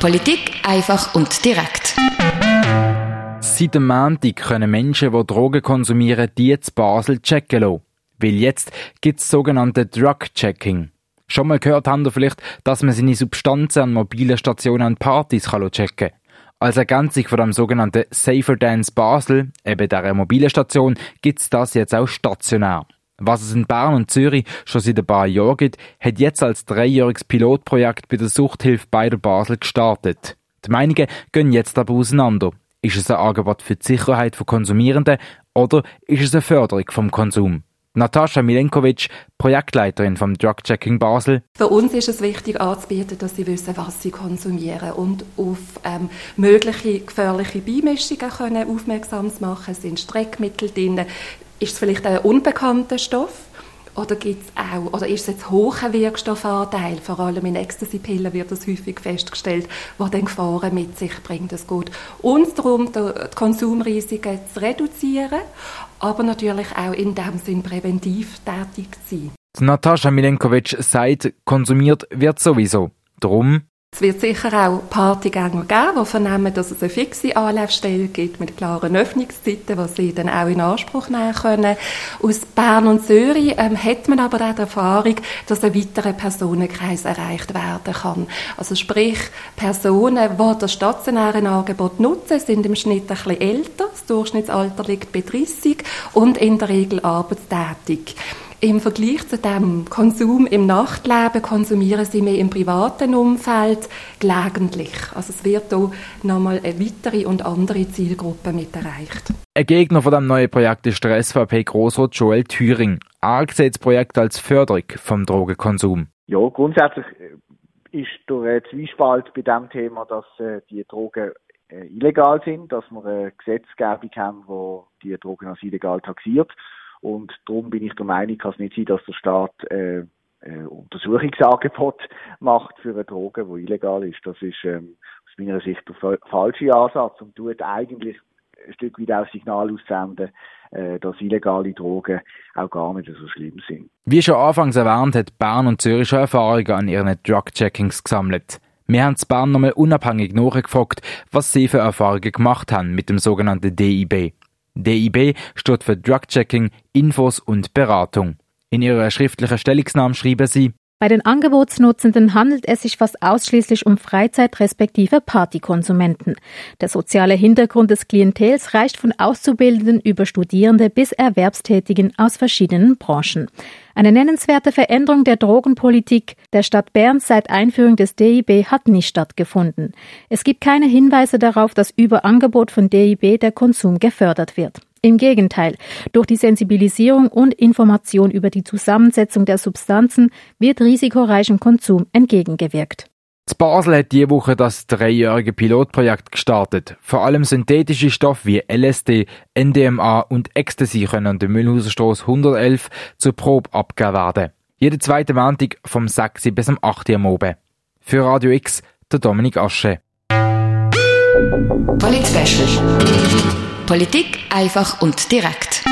Politik einfach und direkt. Seit dem Montag können Menschen, die Drogen konsumieren, die zu Basel checken lassen. Weil jetzt gibt es sogenannte Drug-Checking. Schon mal gehört haben ihr vielleicht, dass man seine Substanzen an mobilen Stationen und Partys kann checken kann. Als Ergänzung von dem sogenannten Safer Dance Basel, eben dieser mobilen Station, gibt es das jetzt auch stationär. Was es in Bern und Zürich schon seit ein paar Jahren gibt, hat jetzt als dreijähriges Pilotprojekt bei der Suchthilfe bei der Basel gestartet. Die Meinungen gehen jetzt aber auseinander. Ist es ein Angebot für die Sicherheit von Konsumierenden oder ist es eine Förderung vom Konsum? Natascha Milenkovic, Projektleiterin vom Drug Checking Basel. Für uns ist es wichtig anzubieten, dass sie wissen, was sie konsumieren und auf ähm, mögliche gefährliche Beimischungen können aufmerksam machen. Sind Streckmittel drin? Ist es vielleicht ein unbekannter Stoff? Oder gibt's auch, oder ist es jetzt hoher Wirkstoffanteil? Vor allem in Ecstasy-Pillen wird das häufig festgestellt, was dann Gefahren mit sich bringt. Es geht uns darum, die Konsumrisiken zu reduzieren, aber natürlich auch in dem Sinn präventiv tätig zu sein. Natascha Milenkovic sagt, konsumiert wird sowieso. Drum es wird sicher auch Partygänger geben, die vernehmen, dass es eine fixe Anlaufstelle gibt mit klaren Öffnungszeiten, die sie dann auch in Anspruch nehmen können. Aus Bern und Zürich ähm, hat man aber auch die Erfahrung, dass ein weiterer Personenkreis erreicht werden kann. Also sprich, Personen, die das stationäre Angebot nutzen, sind im Schnitt ein bisschen älter. Das Durchschnittsalter liegt bei 30 und in der Regel arbeitstätig. Im Vergleich zu dem Konsum im Nachtleben konsumieren sie mehr im privaten Umfeld gelegentlich. Also es wird hier nochmal eine weitere und andere Zielgruppe mit erreicht. Ein Gegner von dem neuen Projekt ist der SVP-Grossrat Joel Thüring. Er sieht das Projekt als Förderung vom Drogenkonsum. Ja, grundsätzlich äh, ist der Zwiespalt bei dem Thema, dass äh, die Drogen äh, illegal sind, dass wir eine Gesetzgebung haben, die die Drogen als illegal taxiert. Und darum bin ich der Meinung, kann es nicht sein, dass der Staat äh, äh, Untersuchungsangebot macht für eine Droge, die illegal ist. Das ist ähm, aus meiner Sicht der falsche Ansatz und tut eigentlich ein Stück weit auch Signal aussenden, äh, dass illegale Drogen auch gar nicht so schlimm sind. Wie schon anfangs erwähnt, hat Bern und Zürich schon Erfahrungen an ihren Drug-Checkings gesammelt. Wir haben Bern nochmal unabhängig nachgefragt, was sie für Erfahrungen gemacht haben mit dem sogenannten DIB. DIB steht für Drug Checking, Infos und Beratung. In ihrer schriftlichen Stellungnahme schrieben sie, bei den Angebotsnutzenden handelt es sich fast ausschließlich um Freizeit- respektive Partykonsumenten. Der soziale Hintergrund des Klientels reicht von Auszubildenden über Studierende bis Erwerbstätigen aus verschiedenen Branchen. Eine nennenswerte Veränderung der Drogenpolitik der Stadt Bern seit Einführung des DIB hat nicht stattgefunden. Es gibt keine Hinweise darauf, dass über Angebot von DIB der Konsum gefördert wird. Im Gegenteil, durch die Sensibilisierung und Information über die Zusammensetzung der Substanzen wird risikoreichem Konsum entgegengewirkt. Das Basel hat diese Woche das dreijährige Pilotprojekt gestartet. Vor allem synthetische Stoffe wie LSD, NDMA und Ecstasy können an der Müllhauserstrasse 111 zur Probe abgegeben werden. Jede zweite Montag vom 6 bis am 8 Uhr am Abend. Für Radio X, der Dominik Asche. Polit Politik einfach und direkt.